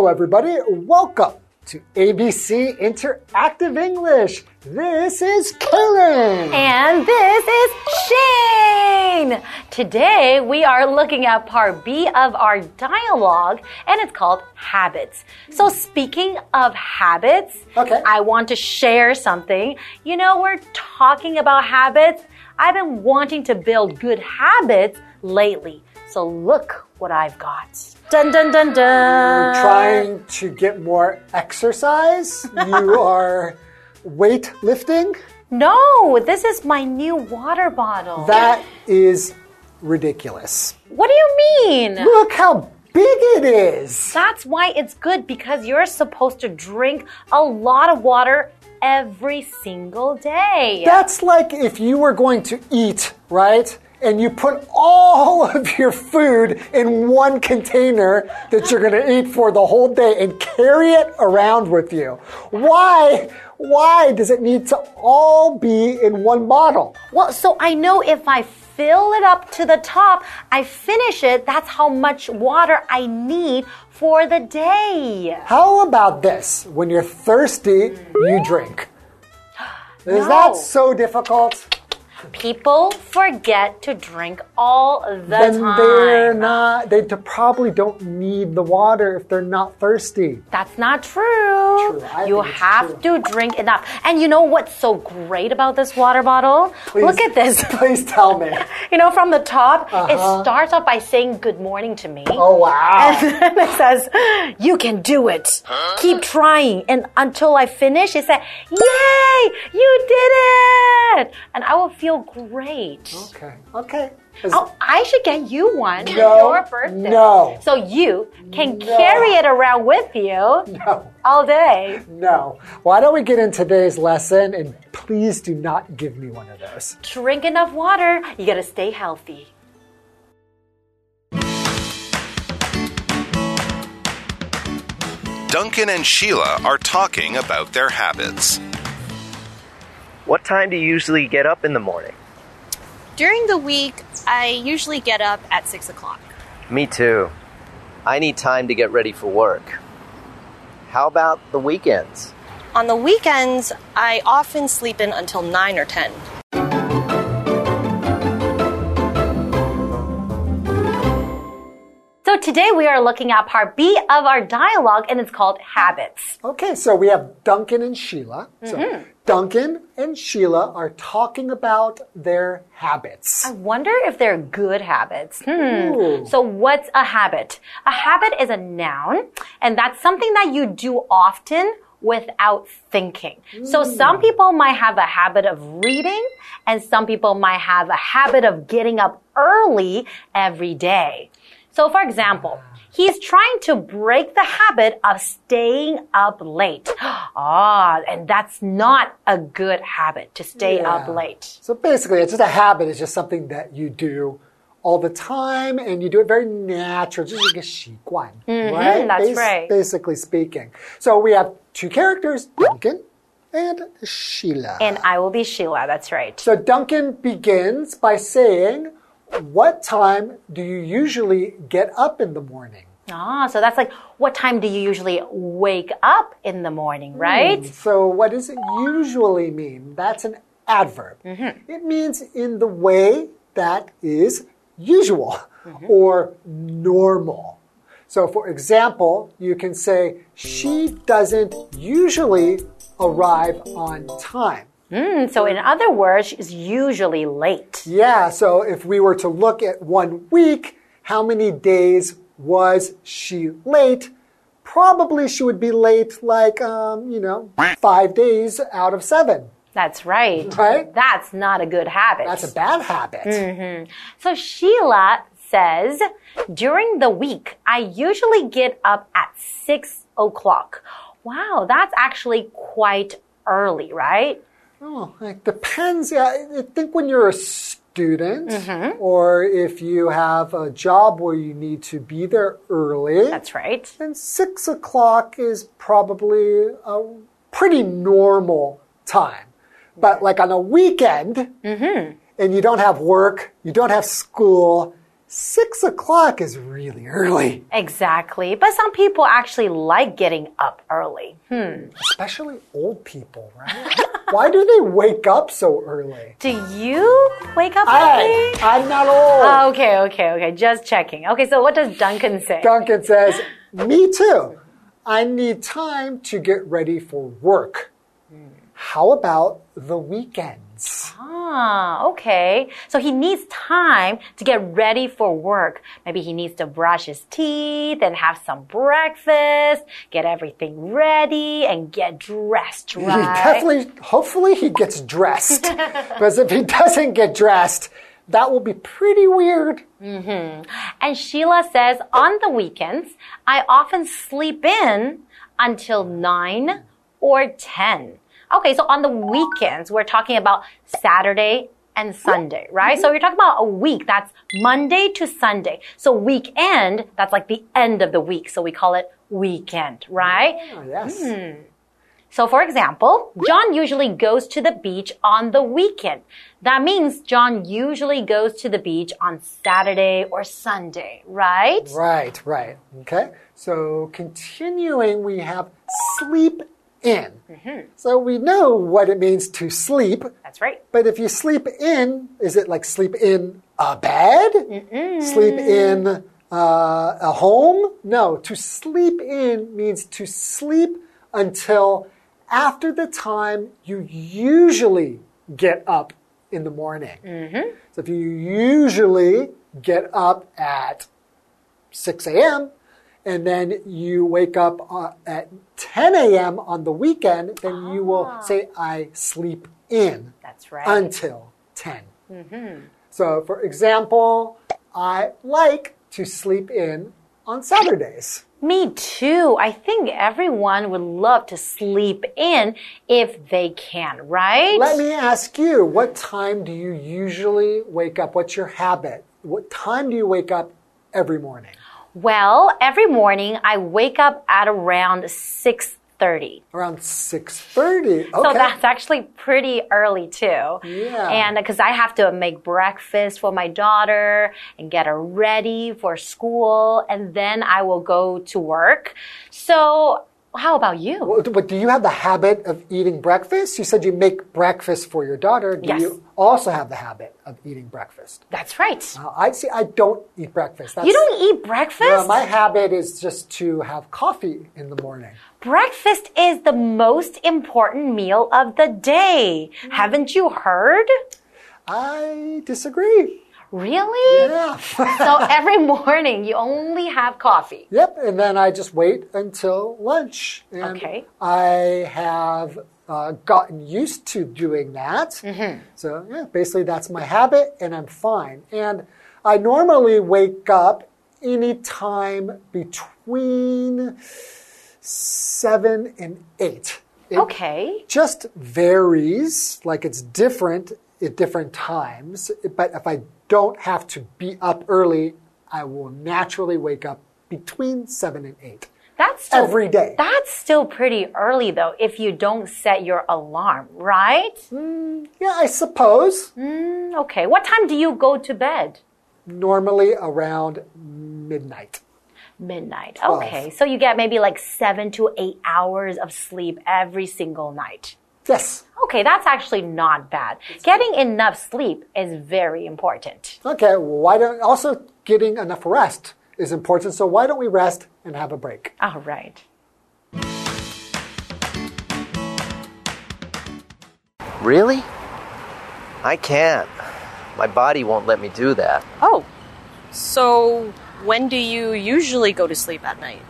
Hello, everybody. Welcome to ABC Interactive English. This is Karen. And this is Shane. Today we are looking at part B of our dialogue, and it's called habits. So, speaking of habits, Okay. I want to share something. You know, we're talking about habits. I've been wanting to build good habits lately. So, look what I've got. Dun dun dun dun. Trying to get more exercise. you are weightlifting. No, this is my new water bottle. That is ridiculous. what do you mean? Look how big it is. That's why it's good because you're supposed to drink a lot of water every single day. That's like if you were going to eat, right? And you put all of your food in one container that you're going to eat for the whole day and carry it around with you. Why? Why does it need to all be in one bottle? well, so I know if I fill it up to the top, I finish it, that's how much water I need for the day. How about this? When you're thirsty, you drink. Is No. that so difficult? People forget to drink all the then they're not, they probably don't need the water if they're not thirsty. That's not true. True, You think it's have to drink enough. And you know what's so great about this water bottle? Please, Look at this. Please tell me. You know, from the top, it starts off by saying good morning to me. Uh-huh. Oh, wow. And it says, You can do it. Keep trying. And until I finish, it said, Yay! You did it! And I will feel great. Okay. Okay. Is- Oh, I should get you one for No, your birthday. no. So you can No. carry it around with you No. all day. No. Why don't we get in today's lesson and please do not give me one of those. Drink enough water. You gotta stay healthy. Duncan and Sheila are talking about their habits. What time do you usually get up in the morning? During the week, I usually get up at 6 o'clock. Me too. I need time to get ready for work. How about the weekends? On the weekends, I often sleep in until 9 or 10. Today we are looking at part B of our dialogue and it's called habits. Okay, so we have Duncan and Sheila. So Duncan and Sheila are talking about their habits. I wonder if they're good habits. Hmm. So what's a habit? A habit is a noun and that's something that you do often without thinking. So some people might have a habit of reading and some people might have a habit of getting up early every day. So for example, he's trying to break the habit of staying up late. Ah, and that's not a good habit to stay yeah. up late. So basically, it's just a habit. It's just something that you do all the time and you do it very natural. Just like a 习惯, mm -hmm, right? That's Bas right. Basically speaking. So we have two characters, Duncan and Sheila. And I will be Sheila, that's right. So Duncan begins by saying, what time do you usually get up in the morning? Ah, so that's like, what time do you usually wake up in the morning, hmm, right? So, what does it usually mean? That's an adverb. Mm-hmm. It means in the way that is usual mm-hmm. or normal. So, for example, you can say, She doesn't usually arrive on time. Mm, so in other words, she's usually late. Yeah, so if we were to look at one week, how many days was she late? Probably she would be late like, um, you know, five days out of seven. That's right. Right? That's not a good habit. That's a bad habit. so Sheila says, during the week, I usually get up at six o'clock. Wow, that's actually quite early, right? Oh, it depends. Yeah, I think when you're a student or if you have a job where you need to be there early, That's right. then six o'clock is probably a pretty normal time. But like on a weekend, and you don't have work, you don't have school, Six o'clock is really early, Exactly. But some people actually like getting up early. Hmm. especially old people, right? Why do they wake up so early? Do you wake up I, early? I'm not old. Ah, okay, okay, okay. Just checking. Okay, so what does Duncan say? Duncan says, Me too. I need time to get ready for work. How about the Ah, okay. So he needs time to get ready for work. Maybe he needs to brush his teeth and have some breakfast, get everything ready, and get dressed, right? He definitely, hopefully, he gets dressed. because if he doesn't get dressed, that will be pretty weird. Mm -hmm. And Sheila says, on the weekends, I often sleep in until 9 or 10. Okay, so on the weekends, we're talking about Saturday and Sunday, right? So mm-hmm. you're talking about a week. That's Monday to Sunday. So weekend, that's like the end of the week. So we call it weekend, right? Oh, yes. Hmm. So, for example, John usually goes to the beach on the weekend. That means John usually goes to the beach on Saturday or Sunday, right? Right, right. Okay. So continuing, we have sleep in. So we know what it means to sleep, That's right. but if you sleep in, is it like sleep in a bed? Sleep in uh, a home? No, to sleep in means to sleep until after the time you usually get up in the morning. So if you usually get up at 6 a.m. and then you wake up uh, at 10 a.m. on the weekend, then you will say, I sleep in That's right. until 10. So, for example, I like to sleep in on Saturdays. Me too. I think everyone would love to sleep in if they can, right? Let me ask you, what time do you usually wake up? What's your habit? What time do you wake up every morning? Well, every morning I wake up at around 6:30. Around 6:30. Okay. So that's actually pretty early too. Yeah. And uh, because I have to make breakfast for my daughter and get her ready for school, and then I will go to work. So, how about you? But but do you have the habit of eating breakfast? You said you make breakfast for your daughter. Do Yes. you also have the habit of eating breakfast? That's right. Uh, I see. I don't eat breakfast. That's, You don't eat breakfast? My habit is just to have coffee in the morning. Breakfast is the most important meal of the day. Haven't you heard? I disagree. Really? Yeah. So every morning you only have coffee. Yep, and then I just wait until lunch. And Okay. I have uh, gotten used to doing that. So, yeah, basically that's my habit, and I'm fine. And I normally wake up anytime between 7 and 8. It Okay. just varies, like it's different at different times. But if I don't have to be up early, I will naturally wake up between 7 and 8 That's still, every day. That's still pretty early though if you don't set your alarm, right? Yeah, I suppose. Mm, okay. What time do you go to bed? Normally around midnight. Midnight. Okay. So you get maybe like seven to eight hours of sleep every single night. Yes. Okay, that's actually not bad. Getting enough sleep is very important. Okay, why don't also getting enough rest is important. So why don't we rest and have a break? All right. Really? I can't. My body won't let me do that. Oh, so when do you usually go to sleep at night?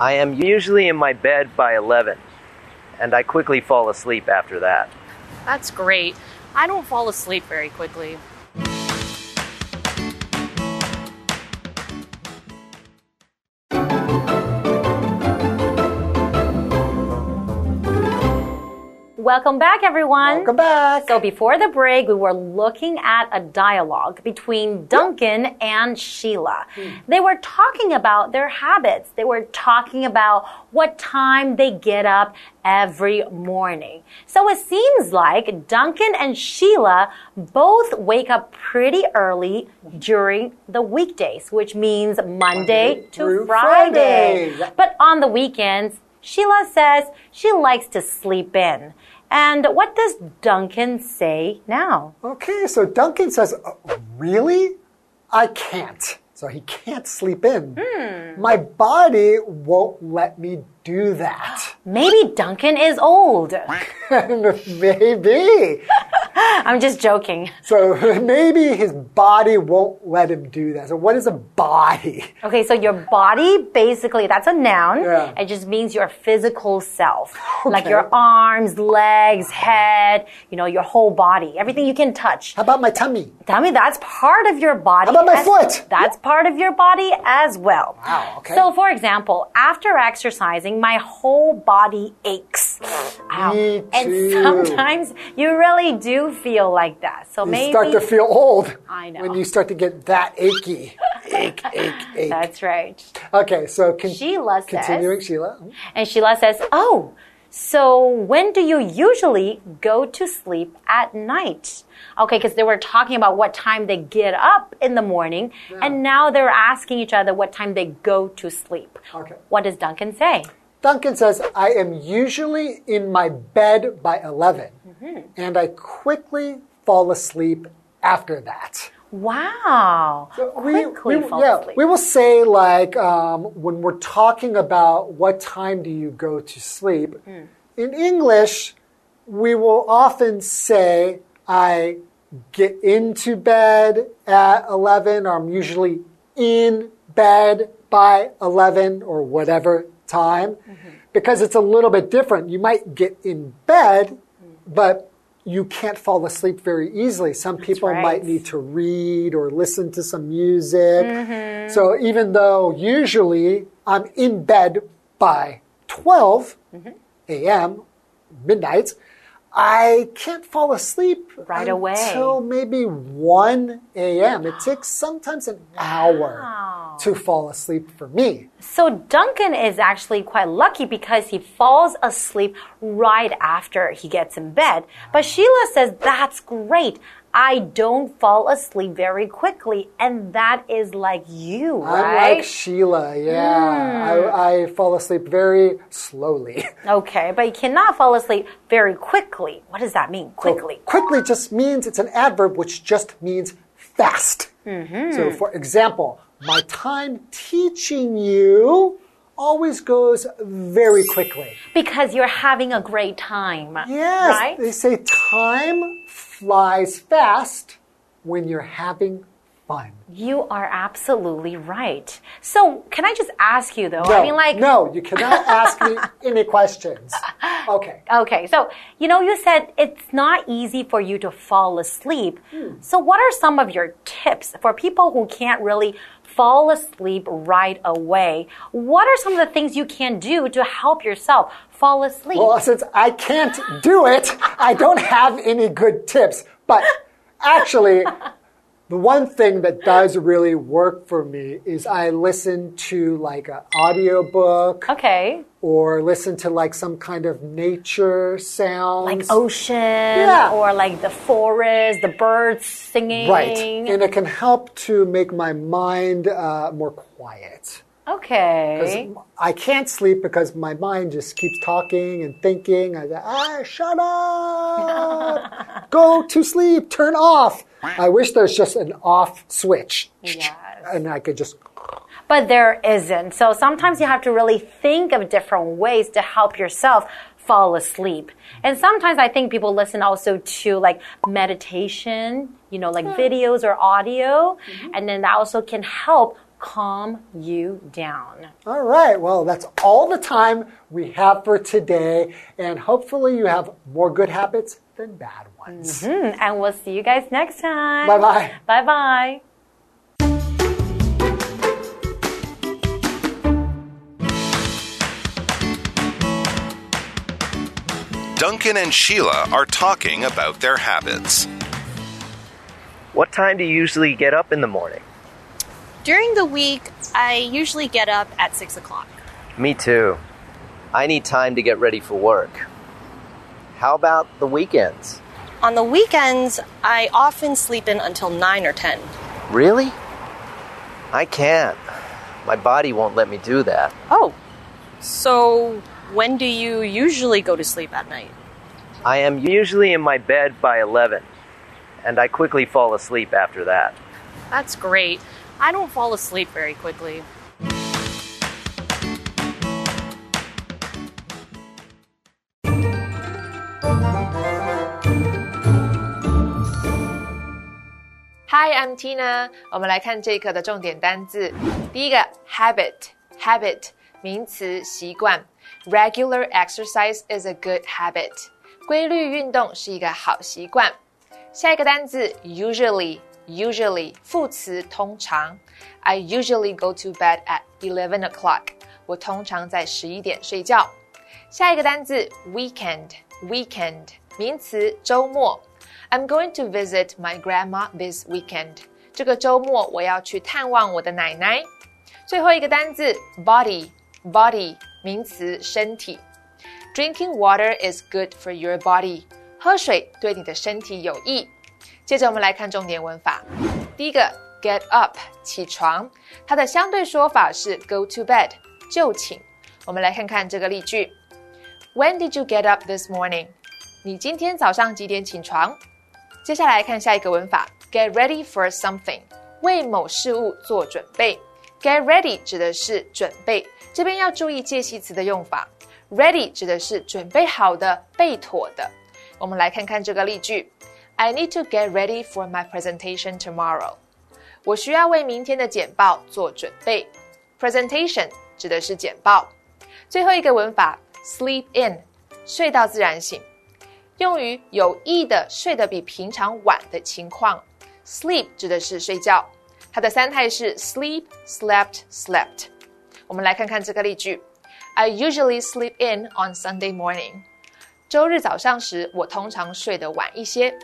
I am usually in my bed by 11, and I quickly fall asleep after that. That's great. I don't fall asleep very quickly. Welcome back, everyone. Welcome back. So before the break, we were looking at a dialogue between Duncan and Sheila. Hmm. They were talking about their habits. They were talking about what time they get up every morning. So it seems like Duncan and Sheila both wake up pretty early during the weekdays, which means Monday, Monday to Friday. Friday. But on the weekends, Sheila says she likes to sleep in. And what does Duncan say now? Okay, so Duncan says, "Uh, Really? I can't. So he can't sleep in. Hmm. My body won't let me do that. Maybe Duncan is old. maybe. I'm just joking. So maybe his body won't let him do that. So, what is a body? Okay, so your body basically, that's a noun. Yeah. It just means your physical self. Like your arms, legs, head, you know, your whole body, everything you can touch. How about my tummy? Tummy, that's part of your body. How about my foot? That's part of your body as well. Wow, okay. So, for example, after exercising, my whole body aches. Ow. Me And sometimes you really do feel like that. So You maybe start to feel old I know. when you start to get that achy. ache, ache, ache. that's right. Okay, so con- Sheila says- continuing, Sheila. And Sheila says, "Oh, so when do you usually go to sleep at night?" Okay, because they were talking about what time they get up in the morning, and now they're asking each other what time they go to sleep. Okay. What does Duncan say? Duncan says, I am usually in my bed by 11, Mm-hmm. and I quickly fall asleep after that. Wow. Quickly fall yeah, asleep. we will say, like, um, when we're talking about what time do you go to sleep, Hmm. in English, we will often say, I get into bed at 11, or I'm usually in bed by 11, or whatever time, Mm-hmm. because it's a little bit different. You might get in bed, but you can't fall asleep very easily. Some people right. might need to read or listen to some music. Mm-hmm. So even though usually I'm in bed by 12 mm-hmm. a.m., midnight, I can't fall asleep Right away. until maybe 1 a.m. It takes sometimes an hour Wow. To fall asleep for me. So Duncan is actually quite lucky because he falls asleep right after he gets in bed. But Sheila says that's great. I don't fall asleep very quickly, and that is like you, I'm like Sheila, yeah. Hmm. I, I fall asleep very slowly. okay, but you cannot fall asleep very quickly. What does that mean? Quickly. Quickly just means it's an adverb which just means fast. Mm-hmm. So, for example, my time teaching you always goes very quickly. Because you're having a great time. Yes, Right? they say time flies fast when you're having fun. You are absolutely right. So, can I just ask you though? No, I mean, like, no, you cannot ask me any questions. Okay. Okay, so you know, you said it's not easy for you to fall asleep. Hmm. So, what are some of your tips for people who can't really fall asleep right away? What are some of the things you can do to help yourself fall asleep? Well, since I can't do it, I don't have any good tips. But actually, the one thing that does really work for me is I listen to like an audiobook okay, or listen to like some kind of nature sounds. like ocean Yeah. or like the forest, the birds singing. Right. And it can help to make my mind uh, more quiet. Okay. I can't sleep because my mind just keeps talking and thinking. I go, ah, shut up! Go to sleep. Turn off. I wish there's just an off switch, Yes. and I could just. But there isn't. So sometimes you have to really think of different ways to help yourself fall asleep. And sometimes I think people listen also to like meditation, you know, like videos or audio, and then that also can help calm you down. All right. Well, that's all the time we have for today, and hopefully you have more good habits than bad ones. Hmm, and we'll see you guys next time. Bye bye. Bye bye. Duncan and Sheila are talking about their habits. What time do you usually get up in the morning? During the week, I usually get up at 6 o'clock. Me too. I need time to get ready for work. How about the weekends? On the weekends, I often sleep in until 9 or 10. Really? I can't. My body won't let me do that. Oh, so when do you usually go to sleep at night? I am usually in my bed by 11, and I quickly fall asleep after that. That's great. I don't fall asleep very quickly. Hi, I'm Tina。我们来看这一课的重点单字。第一个，habit，habit，名词，习惯。Regular exercise is a good habit。规律运动是一个好习惯。下一个单字 ，usually，usually，副词，通常。I usually go to bed at eleven o'clock。我通常在十一点睡觉。下一个单字，weekend，weekend，名词，周末。I'm going to visit my grandma this weekend. 这个周末我要去探望我的奶奶。最后一个单字 body body 名词身体。Drinking water is good for your body. 喝水对你的身体有益。 接着我们来看重点文法。第一个 get up 起床，它的相对说法是 go to bed 就寝。我们来看看这个例句。When did you get up this morning? 你今天早上几点起床？接下来看下一个文法，get ready for something，为某事物做准备。get ready 指的是准备，这边要注意介系词的用法。ready 指的是准备好的、备妥的。我们来看看这个例句：I need to get ready for my presentation tomorrow。我需要为明天的简报做准备。presentation 指的是简报。最后一个文法，sleep in，睡到自然醒。用于有意的睡得比平常晚的情况，sleep 指的是睡觉，它的三态是 sleep, slept, slept。我们来看看这个例句：I usually sleep in on Sunday morning。周日早上时，我通常睡得晚一些。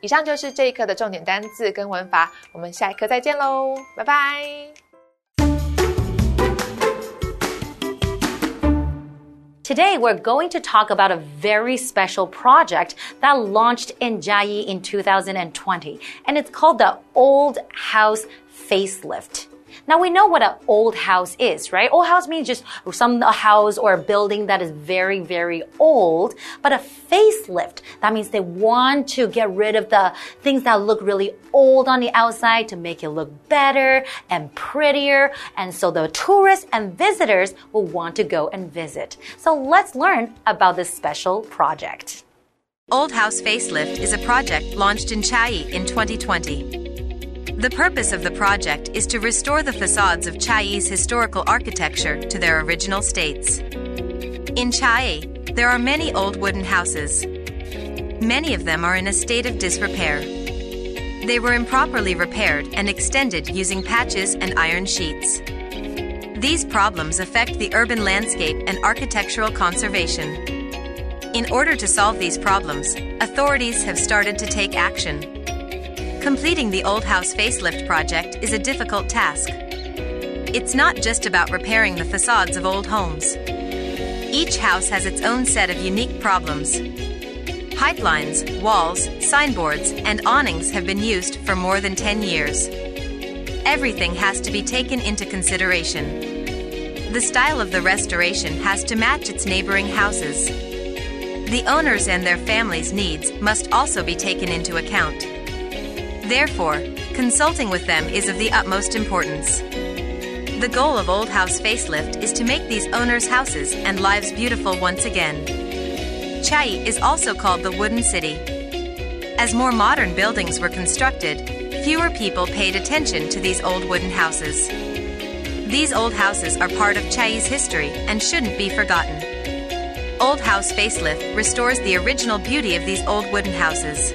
以上就是这一课的重点单字跟文法，我们下一课再见喽，拜拜。Today, we're going to talk about a very special project that launched in Chiayi in 2020, and it's called the Old House Facelift. Now we know what an old house is, right? Old house means just some house or a building that is very, very old. But a facelift, that means they want to get rid of the things that look really old on the outside to make it look better and prettier. And so the tourists and visitors will want to go and visit. So let's learn about this special project. Old House Facelift is a project launched in Chiayi in 2020. The purpose of the project is to restore the facades of Chiayi's historical architecture to their original states. In Chiayi, there are many old wooden houses. Many of them are in a state of disrepair. They were improperly repaired and extended using patches and iron sheets. These problems affect the urban landscape and architectural conservation. In order to solve these problems, authorities have started to take action. Completing the Old House Facelift project is a difficult task. It's not just about repairing the facades of old homes. Each house has its own set of unique problems. Pipelines, walls, signboards, and awnings have been used for more than 10 years. Everything has to be taken into consideration. The style of the restoration has to match its neighboring houses. The owners and their families' needs must also be taken into account. Therefore, consulting with them is of the utmost importance. The goal of Old House Facelift is to make these owners' houses and lives beautiful once again. Chiayi is also called the Wooden City. As more modern buildings were constructed, fewer people paid attention to these old wooden houses. These old houses are part of Chiayi's history and shouldn't be forgotten. Old House Facelift restores the original beauty of these old wooden houses.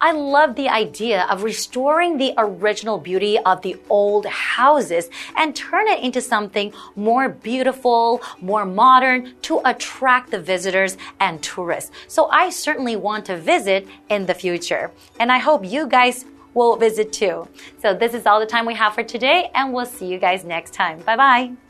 I love the idea of restoring the original beauty of the old houses and turn it into something more beautiful, more modern to attract the visitors and tourists. So I certainly want to visit in the future. And I hope you guys will visit too. So this is all the time we have for today and we'll see you guys next time. Bye bye.